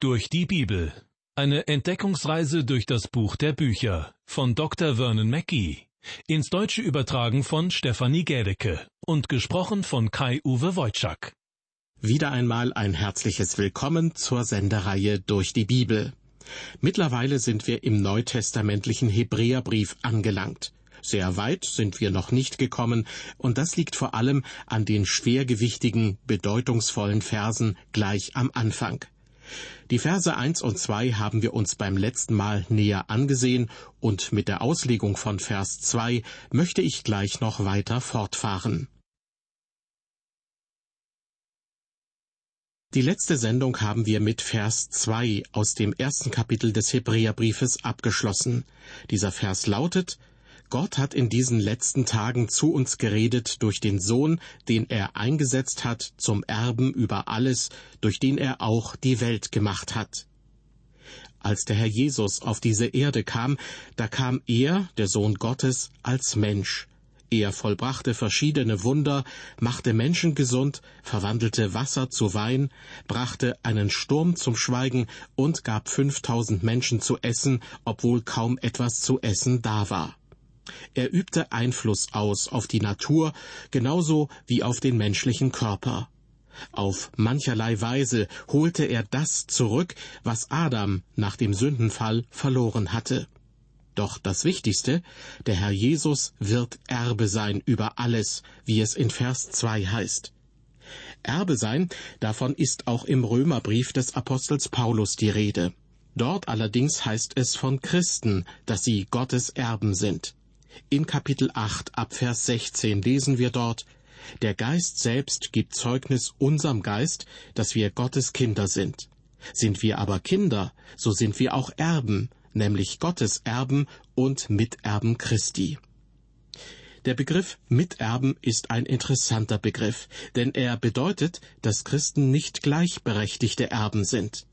Durch die Bibel. Eine Entdeckungsreise durch das Buch der Bücher von Dr. Vernon Mackey. Ins Deutsche übertragen von Stefanie Gädecke und gesprochen von Kai-Uwe Wojczak. Wieder einmal ein herzliches Willkommen zur Sendereihe durch die Bibel. Mittlerweile sind wir im neutestamentlichen Hebräerbrief angelangt. Sehr weit sind wir noch nicht gekommen, und das liegt vor allem an den schwergewichtigen, bedeutungsvollen Versen gleich am Anfang. Die Verse eins und zwei haben wir uns beim letzten Mal näher angesehen, und mit der Auslegung von Vers zwei möchte ich gleich noch weiter fortfahren. Die letzte Sendung haben wir mit Vers 2 aus dem ersten Kapitel des Hebräerbriefes abgeschlossen. Dieser Vers lautet, Gott hat in diesen letzten Tagen zu uns geredet durch den Sohn, den er eingesetzt hat zum Erben über alles, durch den er auch die Welt gemacht hat. Als der Herr Jesus auf diese Erde kam, da kam er, der Sohn Gottes, als Mensch. Er vollbrachte verschiedene Wunder, machte Menschen gesund, verwandelte Wasser zu Wein, brachte einen Sturm zum Schweigen und gab fünftausend Menschen zu essen, obwohl kaum etwas zu essen da war. Er übte Einfluss aus auf die Natur genauso wie auf den menschlichen Körper. Auf mancherlei Weise holte er das zurück, was Adam nach dem Sündenfall verloren hatte. Doch das Wichtigste, der Herr Jesus wird Erbe sein über alles, wie es in Vers 2 heißt. Erbe sein, davon ist auch im Römerbrief des Apostels Paulus die Rede. Dort allerdings heißt es von Christen, dass sie Gottes Erben sind. In Kapitel 8 ab Vers 16 lesen wir dort, Der Geist selbst gibt Zeugnis unserem Geist, dass wir Gottes Kinder sind. Sind wir aber Kinder, so sind wir auch Erben, nämlich Gottes Erben und Miterben Christi. Der Begriff Miterben ist ein interessanter Begriff, denn er bedeutet, dass Christen nicht gleichberechtigte Erben sind.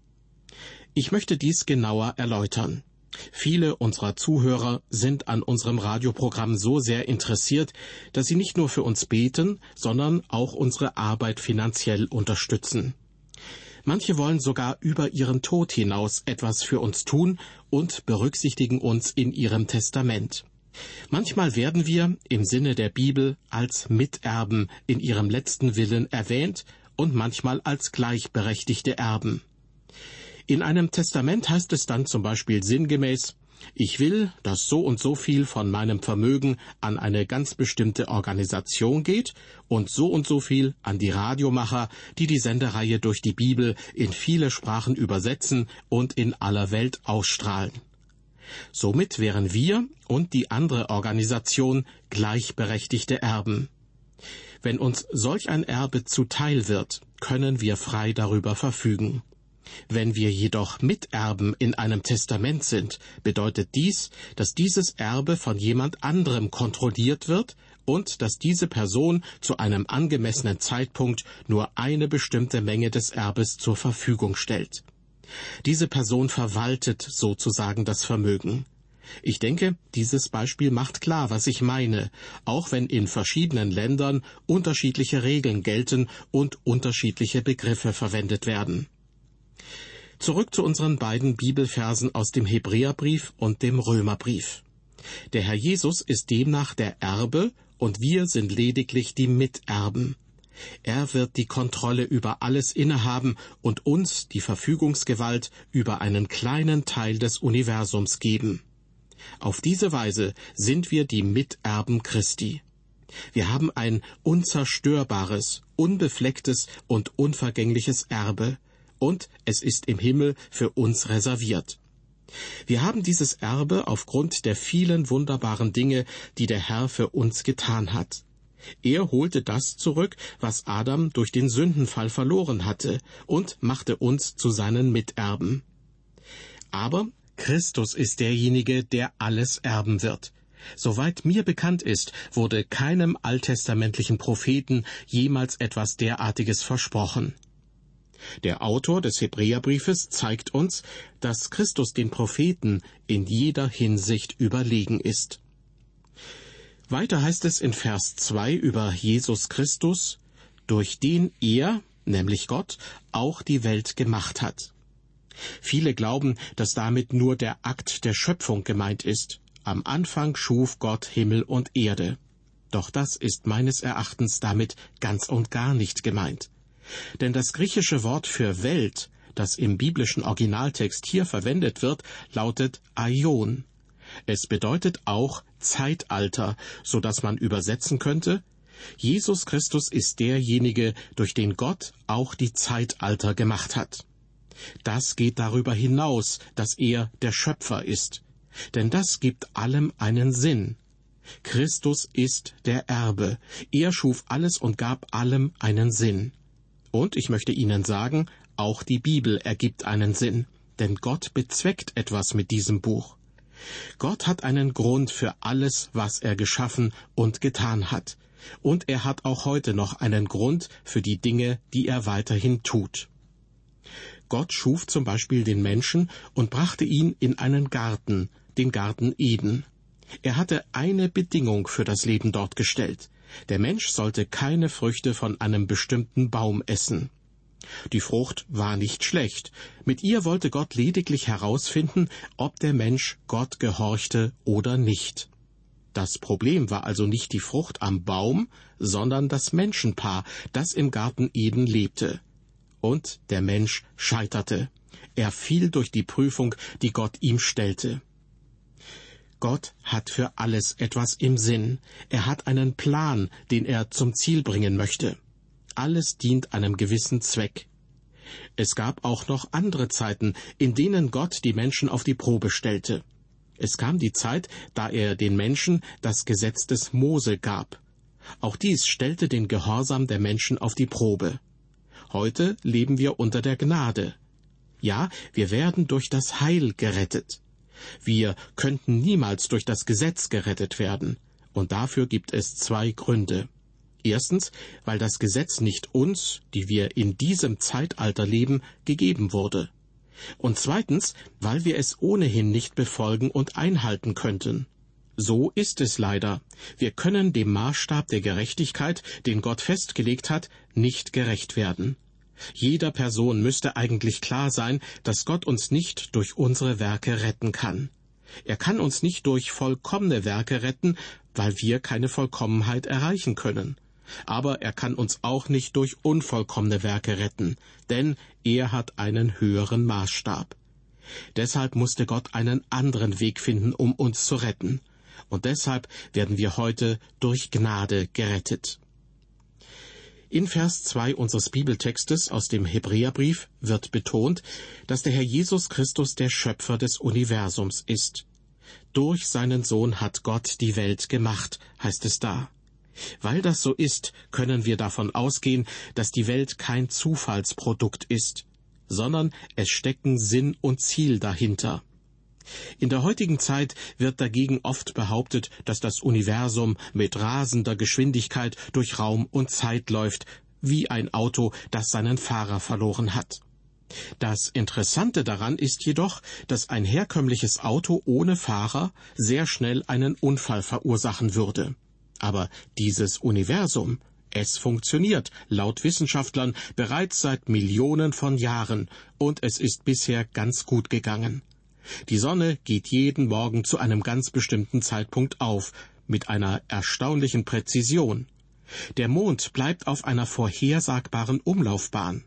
Ich möchte dies genauer erläutern. Viele unserer Zuhörer sind an unserem Radioprogramm so sehr interessiert, dass sie nicht nur für uns beten, sondern auch unsere Arbeit finanziell unterstützen. Manche wollen sogar über ihren Tod hinaus etwas für uns tun und berücksichtigen uns in ihrem Testament. Manchmal werden wir im Sinne der Bibel als Miterben in ihrem letzten Willen erwähnt und manchmal als gleichberechtigte Erben. In einem Testament heißt es dann zum Beispiel sinngemäß, ich will, dass so und so viel von meinem Vermögen an eine ganz bestimmte Organisation geht und so und so viel an die Radiomacher, die die Sendereihe durch die Bibel in viele Sprachen übersetzen und in aller Welt ausstrahlen. Somit wären wir und die andere Organisation gleichberechtigte Erben. Wenn uns solch ein Erbe zuteil wird, können wir frei darüber verfügen. Wenn wir jedoch Miterben in einem Testament sind, bedeutet dies, dass dieses Erbe von jemand anderem kontrolliert wird und dass diese Person zu einem angemessenen Zeitpunkt nur eine bestimmte Menge des Erbes zur Verfügung stellt. Diese Person verwaltet sozusagen das Vermögen. Ich denke, dieses Beispiel macht klar, was ich meine, auch wenn in verschiedenen Ländern unterschiedliche Regeln gelten und unterschiedliche Begriffe verwendet werden. Zurück zu unseren beiden Bibelversen aus dem Hebräerbrief und dem Römerbrief. Der Herr Jesus ist demnach der Erbe und wir sind lediglich die Miterben. Er wird die Kontrolle über alles innehaben und uns die Verfügungsgewalt über einen kleinen Teil des Universums geben. Auf diese Weise sind wir die Miterben Christi. Wir haben ein unzerstörbares, unbeflecktes und unvergängliches Erbe, und es ist im Himmel für uns reserviert. Wir haben dieses Erbe aufgrund der vielen wunderbaren Dinge, die der Herr für uns getan hat. Er holte das zurück, was Adam durch den Sündenfall verloren hatte, und machte uns zu seinen Miterben. Aber Christus ist derjenige, der alles erben wird. Soweit mir bekannt ist, wurde keinem alttestamentlichen Propheten jemals etwas derartiges versprochen. Der Autor des Hebräerbriefes zeigt uns, dass Christus den Propheten in jeder Hinsicht überlegen ist. Weiter heißt es in Vers 2 über Jesus Christus, durch den er, nämlich Gott, auch die Welt gemacht hat. Viele glauben, dass damit nur der Akt der Schöpfung gemeint ist. Am Anfang schuf Gott Himmel und Erde. Doch das ist meines Erachtens damit ganz und gar nicht gemeint. Denn das griechische Wort für Welt, das im biblischen Originaltext hier verwendet wird, lautet Aion. Es bedeutet auch Zeitalter, so dass man übersetzen könnte, Jesus Christus ist derjenige, durch den Gott auch die Zeitalter gemacht hat. Das geht darüber hinaus, dass er der Schöpfer ist, denn das gibt allem einen Sinn. Christus ist der Erbe, er schuf alles und gab allem einen Sinn. Und ich möchte Ihnen sagen, auch die Bibel ergibt einen Sinn, denn Gott bezweckt etwas mit diesem Buch. Gott hat einen Grund für alles, was er geschaffen und getan hat, und er hat auch heute noch einen Grund für die Dinge, die er weiterhin tut. Gott schuf zum Beispiel den Menschen und brachte ihn in einen Garten, den Garten Eden. Er hatte eine Bedingung für das Leben dort gestellt. Der Mensch sollte keine Früchte von einem bestimmten Baum essen. Die Frucht war nicht schlecht. Mit ihr wollte Gott lediglich herausfinden, ob der Mensch Gott gehorchte oder nicht. Das Problem war also nicht die Frucht am Baum, sondern das Menschenpaar, das im Garten Eden lebte. Und der Mensch scheiterte. Er fiel durch die Prüfung, die Gott ihm stellte. Gott hat für alles etwas im Sinn. Er hat einen Plan, den er zum Ziel bringen möchte. Alles dient einem gewissen Zweck. Es gab auch noch andere Zeiten, in denen Gott die Menschen auf die Probe stellte. Es kam die Zeit, da er den Menschen das Gesetz des Mose gab. Auch dies stellte den Gehorsam der Menschen auf die Probe. Heute leben wir unter der Gnade. Ja, wir werden durch das Heil gerettet. Wir könnten niemals durch das Gesetz gerettet werden, und dafür gibt es zwei Gründe. Erstens, weil das Gesetz nicht uns, die wir in diesem Zeitalter leben, gegeben wurde. Und zweitens, weil wir es ohnehin nicht befolgen und einhalten könnten. So ist es leider. Wir können dem Maßstab der Gerechtigkeit, den Gott festgelegt hat, nicht gerecht werden. Jeder Person müsste eigentlich klar sein, dass Gott uns nicht durch unsere Werke retten kann. Er kann uns nicht durch vollkommene Werke retten, weil wir keine Vollkommenheit erreichen können. Aber er kann uns auch nicht durch unvollkommene Werke retten, denn er hat einen höheren Maßstab. Deshalb musste Gott einen anderen Weg finden, um uns zu retten. Und deshalb werden wir heute durch Gnade gerettet. In Vers 2 unseres Bibeltextes aus dem Hebräerbrief wird betont, dass der Herr Jesus Christus der Schöpfer des Universums ist. Durch seinen Sohn hat Gott die Welt gemacht, heißt es da. Weil das so ist, können wir davon ausgehen, dass die Welt kein Zufallsprodukt ist, sondern es stecken Sinn und Ziel dahinter. In der heutigen Zeit wird dagegen oft behauptet, dass das Universum mit rasender Geschwindigkeit durch Raum und Zeit läuft, wie ein Auto, das seinen Fahrer verloren hat. Das Interessante daran ist jedoch, dass ein herkömmliches Auto ohne Fahrer sehr schnell einen Unfall verursachen würde. Aber dieses Universum, es funktioniert, laut Wissenschaftlern, bereits seit Millionen von Jahren, und es ist bisher ganz gut gegangen. Die Sonne geht jeden Morgen zu einem ganz bestimmten Zeitpunkt auf, mit einer erstaunlichen Präzision. Der Mond bleibt auf einer vorhersagbaren Umlaufbahn.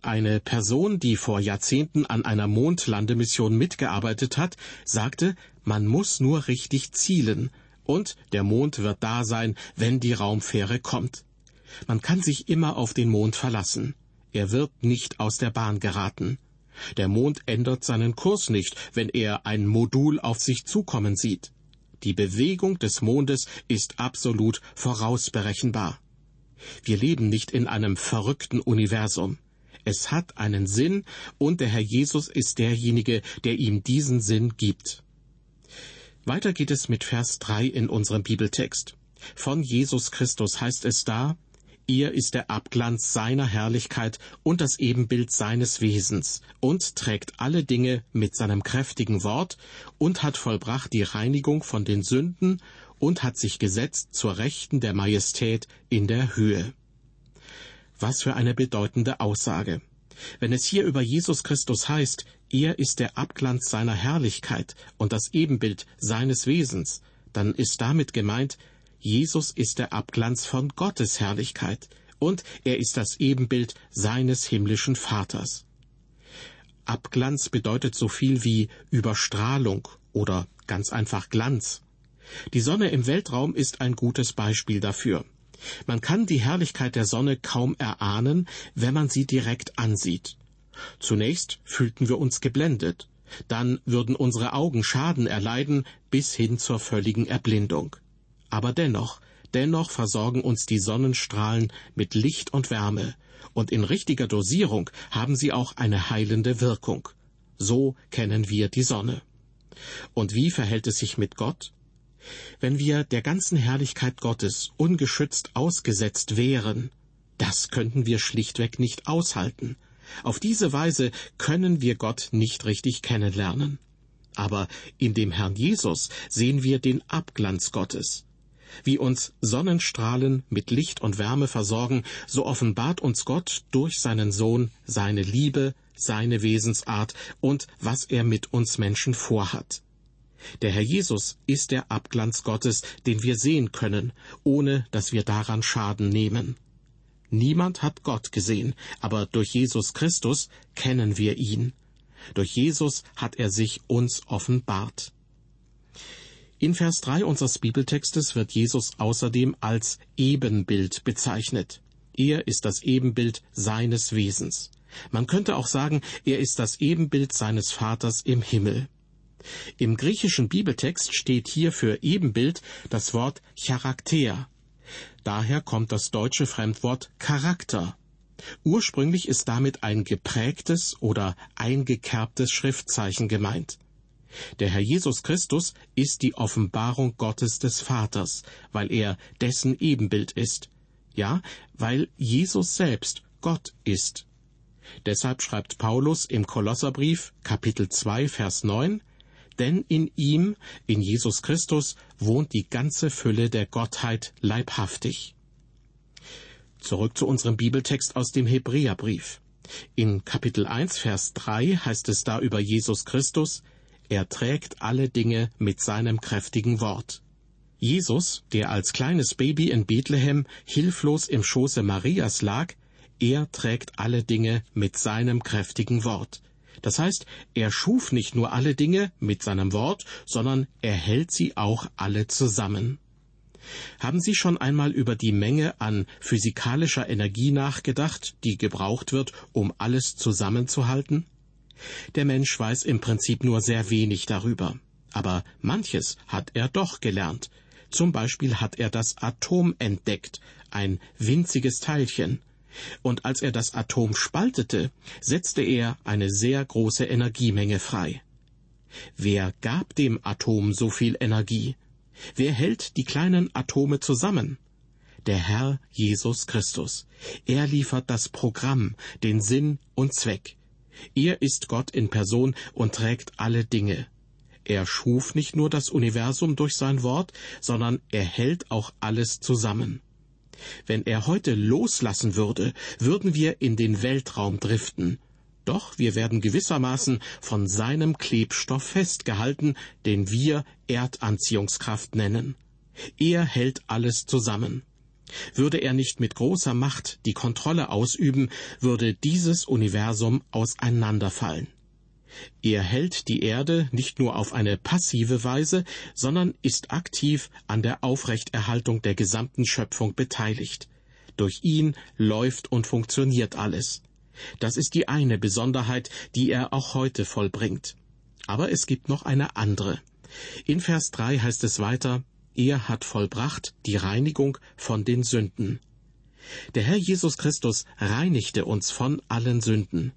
Eine Person, die vor Jahrzehnten an einer Mondlandemission mitgearbeitet hat, sagte, man muss nur richtig zielen, und der Mond wird da sein, wenn die Raumfähre kommt. Man kann sich immer auf den Mond verlassen. Er wird nicht aus der Bahn geraten. Der Mond ändert seinen Kurs nicht, wenn er ein Modul auf sich zukommen sieht. Die Bewegung des Mondes ist absolut vorausberechenbar. Wir leben nicht in einem verrückten Universum. Es hat einen Sinn, und der Herr Jesus ist derjenige, der ihm diesen Sinn gibt. Weiter geht es mit Vers 3 in unserem Bibeltext. Von Jesus Christus heißt es da, er ist der Abglanz seiner Herrlichkeit und das Ebenbild seines Wesens und trägt alle Dinge mit seinem kräftigen Wort und hat vollbracht die Reinigung von den Sünden und hat sich gesetzt zur Rechten der Majestät in der Höhe. Was für eine bedeutende Aussage. Wenn es hier über Jesus Christus heißt, er ist der Abglanz seiner Herrlichkeit und das Ebenbild seines Wesens, dann ist damit gemeint, Jesus ist der Abglanz von Gottes Herrlichkeit und er ist das Ebenbild seines himmlischen Vaters. Abglanz bedeutet so viel wie Überstrahlung oder ganz einfach Glanz. Die Sonne im Weltraum ist ein gutes Beispiel dafür. Man kann die Herrlichkeit der Sonne kaum erahnen, wenn man sie direkt ansieht. Zunächst fühlten wir uns geblendet, dann würden unsere Augen Schaden erleiden bis hin zur völligen Erblindung. Aber dennoch, dennoch versorgen uns die Sonnenstrahlen mit Licht und Wärme, und in richtiger Dosierung haben sie auch eine heilende Wirkung. So kennen wir die Sonne. Und wie verhält es sich mit Gott? Wenn wir der ganzen Herrlichkeit Gottes ungeschützt ausgesetzt wären, das könnten wir schlichtweg nicht aushalten. Auf diese Weise können wir Gott nicht richtig kennenlernen. Aber in dem Herrn Jesus sehen wir den Abglanz Gottes. Wie uns Sonnenstrahlen mit Licht und Wärme versorgen, so offenbart uns Gott durch seinen Sohn seine Liebe, seine Wesensart und was er mit uns Menschen vorhat. Der Herr Jesus ist der Abglanz Gottes, den wir sehen können, ohne dass wir daran Schaden nehmen. Niemand hat Gott gesehen, aber durch Jesus Christus kennen wir ihn. Durch Jesus hat er sich uns offenbart. In Vers 3 unseres Bibeltextes wird Jesus außerdem als Ebenbild bezeichnet. Er ist das Ebenbild seines Wesens. Man könnte auch sagen, er ist das Ebenbild seines Vaters im Himmel. Im griechischen Bibeltext steht hier für Ebenbild das Wort Charakter. Daher kommt das deutsche Fremdwort Charakter. Ursprünglich ist damit ein geprägtes oder eingekerbtes Schriftzeichen gemeint. Der Herr Jesus Christus ist die Offenbarung Gottes des Vaters, weil er dessen Ebenbild ist. Ja, weil Jesus selbst Gott ist. Deshalb schreibt Paulus im Kolosserbrief Kapitel 2 Vers 9, denn in ihm, in Jesus Christus, wohnt die ganze Fülle der Gottheit leibhaftig. Zurück zu unserem Bibeltext aus dem Hebräerbrief. In Kapitel 1 Vers 3 heißt es da über Jesus Christus, er trägt alle Dinge mit seinem kräftigen Wort. Jesus, der als kleines Baby in Bethlehem hilflos im Schoße Marias lag, er trägt alle Dinge mit seinem kräftigen Wort. Das heißt, er schuf nicht nur alle Dinge mit seinem Wort, sondern er hält sie auch alle zusammen. Haben Sie schon einmal über die Menge an physikalischer Energie nachgedacht, die gebraucht wird, um alles zusammenzuhalten? Der Mensch weiß im Prinzip nur sehr wenig darüber. Aber manches hat er doch gelernt. Zum Beispiel hat er das Atom entdeckt, ein winziges Teilchen. Und als er das Atom spaltete, setzte er eine sehr große Energiemenge frei. Wer gab dem Atom so viel Energie? Wer hält die kleinen Atome zusammen? Der Herr Jesus Christus. Er liefert das Programm, den Sinn und Zweck. Er ist Gott in Person und trägt alle Dinge. Er schuf nicht nur das Universum durch sein Wort, sondern er hält auch alles zusammen. Wenn er heute loslassen würde, würden wir in den Weltraum driften. Doch wir werden gewissermaßen von seinem Klebstoff festgehalten, den wir Erdanziehungskraft nennen. Er hält alles zusammen. Würde er nicht mit großer Macht die Kontrolle ausüben, würde dieses Universum auseinanderfallen. Er hält die Erde nicht nur auf eine passive Weise, sondern ist aktiv an der Aufrechterhaltung der gesamten Schöpfung beteiligt. Durch ihn läuft und funktioniert alles. Das ist die eine Besonderheit, die er auch heute vollbringt. Aber es gibt noch eine andere. In Vers 3 heißt es weiter, er hat vollbracht die Reinigung von den Sünden. Der Herr Jesus Christus reinigte uns von allen Sünden.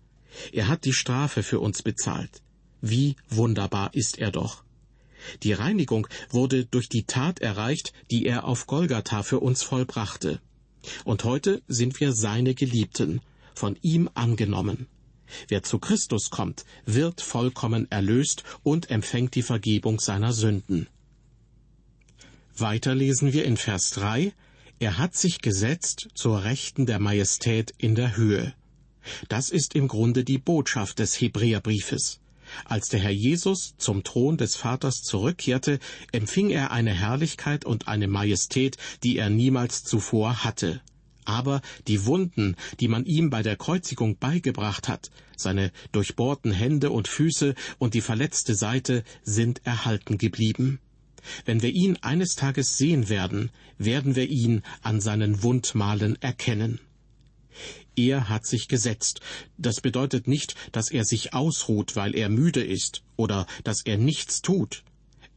Er hat die Strafe für uns bezahlt. Wie wunderbar ist er doch. Die Reinigung wurde durch die Tat erreicht, die er auf Golgatha für uns vollbrachte. Und heute sind wir seine Geliebten, von ihm angenommen. Wer zu Christus kommt, wird vollkommen erlöst und empfängt die Vergebung seiner Sünden. Weiter lesen wir in Vers 3, er hat sich gesetzt zur Rechten der Majestät in der Höhe. Das ist im Grunde die Botschaft des Hebräerbriefes. Als der Herr Jesus zum Thron des Vaters zurückkehrte, empfing er eine Herrlichkeit und eine Majestät, die er niemals zuvor hatte. Aber die Wunden, die man ihm bei der Kreuzigung beigebracht hat, seine durchbohrten Hände und Füße und die verletzte Seite sind erhalten geblieben. Wenn wir ihn eines Tages sehen werden, werden wir ihn an seinen Wundmalen erkennen. Er hat sich gesetzt. Das bedeutet nicht, dass er sich ausruht, weil er müde ist, oder dass er nichts tut.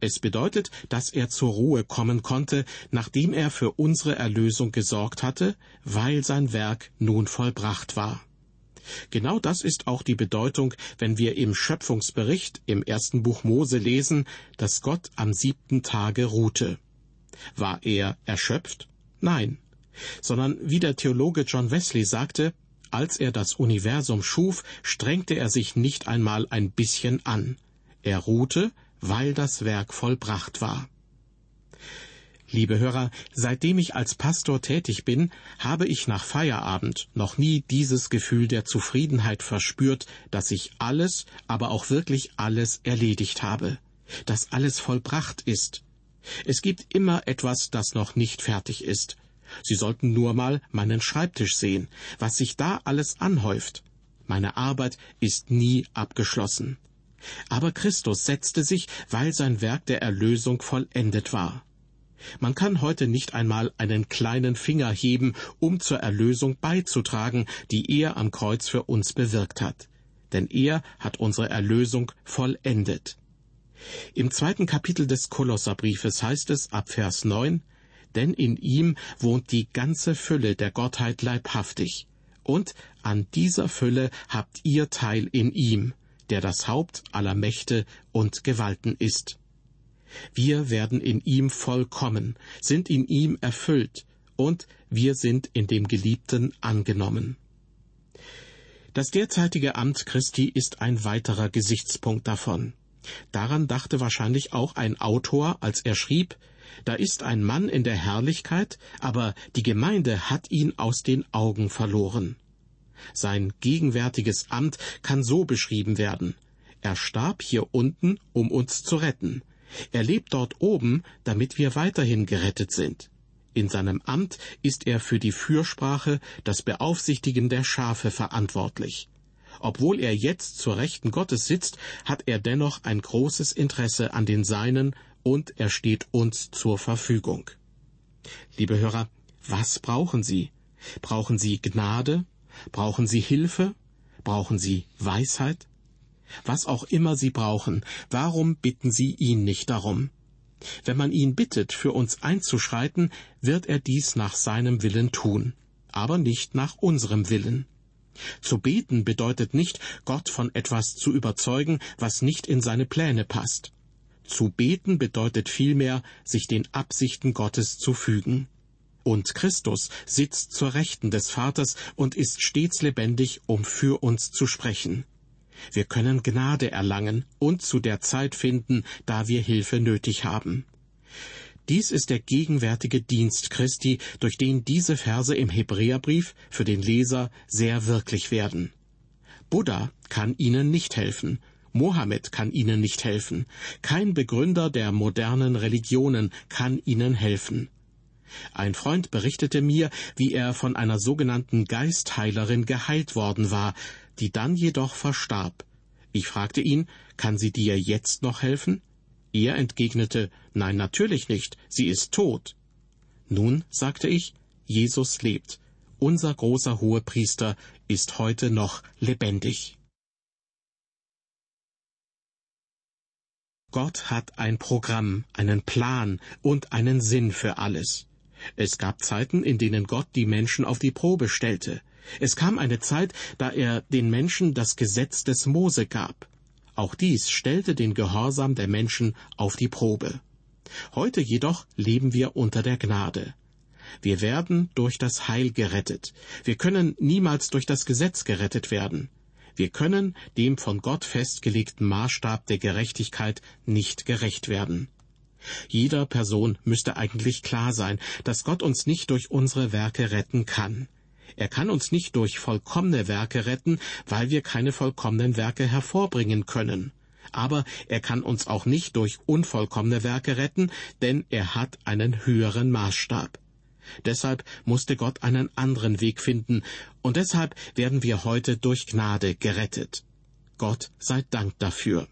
Es bedeutet, dass er zur Ruhe kommen konnte, nachdem er für unsere Erlösung gesorgt hatte, weil sein Werk nun vollbracht war. Genau das ist auch die Bedeutung, wenn wir im Schöpfungsbericht im ersten Buch Mose lesen, dass Gott am siebten Tage ruhte. War er erschöpft? Nein sondern wie der Theologe John Wesley sagte, als er das Universum schuf, strengte er sich nicht einmal ein bisschen an. Er ruhte, weil das Werk vollbracht war. Liebe Hörer, seitdem ich als Pastor tätig bin, habe ich nach Feierabend noch nie dieses Gefühl der Zufriedenheit verspürt, dass ich alles, aber auch wirklich alles erledigt habe, dass alles vollbracht ist. Es gibt immer etwas, das noch nicht fertig ist, Sie sollten nur mal meinen Schreibtisch sehen, was sich da alles anhäuft. Meine Arbeit ist nie abgeschlossen. Aber Christus setzte sich, weil sein Werk der Erlösung vollendet war. Man kann heute nicht einmal einen kleinen Finger heben, um zur Erlösung beizutragen, die er am Kreuz für uns bewirkt hat. Denn er hat unsere Erlösung vollendet. Im zweiten Kapitel des Kolosserbriefes heißt es ab Vers 9, denn in ihm wohnt die ganze Fülle der Gottheit leibhaftig. Und an dieser Fülle habt ihr Teil in ihm, der das Haupt aller Mächte und Gewalten ist. Wir werden in ihm vollkommen, sind in ihm erfüllt, und wir sind in dem Geliebten angenommen. Das derzeitige Amt Christi ist ein weiterer Gesichtspunkt davon. Daran dachte wahrscheinlich auch ein Autor, als er schrieb, da ist ein Mann in der Herrlichkeit, aber die Gemeinde hat ihn aus den Augen verloren. Sein gegenwärtiges Amt kann so beschrieben werden. Er starb hier unten, um uns zu retten. Er lebt dort oben, damit wir weiterhin gerettet sind. In seinem Amt ist er für die Fürsprache, das Beaufsichtigen der Schafe verantwortlich. Obwohl er jetzt zur Rechten Gottes sitzt, hat er dennoch ein großes Interesse an den Seinen und er steht uns zur Verfügung. Liebe Hörer, was brauchen Sie? Brauchen Sie Gnade? Brauchen Sie Hilfe? Brauchen Sie Weisheit? Was auch immer Sie brauchen, warum bitten Sie ihn nicht darum? Wenn man ihn bittet, für uns einzuschreiten, wird er dies nach seinem Willen tun, aber nicht nach unserem Willen. Zu beten bedeutet nicht, Gott von etwas zu überzeugen, was nicht in seine Pläne passt. Zu beten bedeutet vielmehr, sich den Absichten Gottes zu fügen. Und Christus sitzt zur Rechten des Vaters und ist stets lebendig, um für uns zu sprechen. Wir können Gnade erlangen und zu der Zeit finden, da wir Hilfe nötig haben. Dies ist der gegenwärtige Dienst Christi, durch den diese Verse im Hebräerbrief für den Leser sehr wirklich werden. Buddha kann ihnen nicht helfen, Mohammed kann ihnen nicht helfen. Kein Begründer der modernen Religionen kann ihnen helfen. Ein Freund berichtete mir, wie er von einer sogenannten Geistheilerin geheilt worden war, die dann jedoch verstarb. Ich fragte ihn, kann sie dir jetzt noch helfen? Er entgegnete, nein, natürlich nicht, sie ist tot. Nun, sagte ich, Jesus lebt. Unser großer Hohepriester ist heute noch lebendig. Gott hat ein Programm, einen Plan und einen Sinn für alles. Es gab Zeiten, in denen Gott die Menschen auf die Probe stellte. Es kam eine Zeit, da er den Menschen das Gesetz des Mose gab. Auch dies stellte den Gehorsam der Menschen auf die Probe. Heute jedoch leben wir unter der Gnade. Wir werden durch das Heil gerettet. Wir können niemals durch das Gesetz gerettet werden. Wir können dem von Gott festgelegten Maßstab der Gerechtigkeit nicht gerecht werden. Jeder Person müsste eigentlich klar sein, dass Gott uns nicht durch unsere Werke retten kann. Er kann uns nicht durch vollkommene Werke retten, weil wir keine vollkommenen Werke hervorbringen können. Aber er kann uns auch nicht durch unvollkommene Werke retten, denn er hat einen höheren Maßstab. Deshalb musste Gott einen anderen Weg finden, und deshalb werden wir heute durch Gnade gerettet. Gott sei Dank dafür.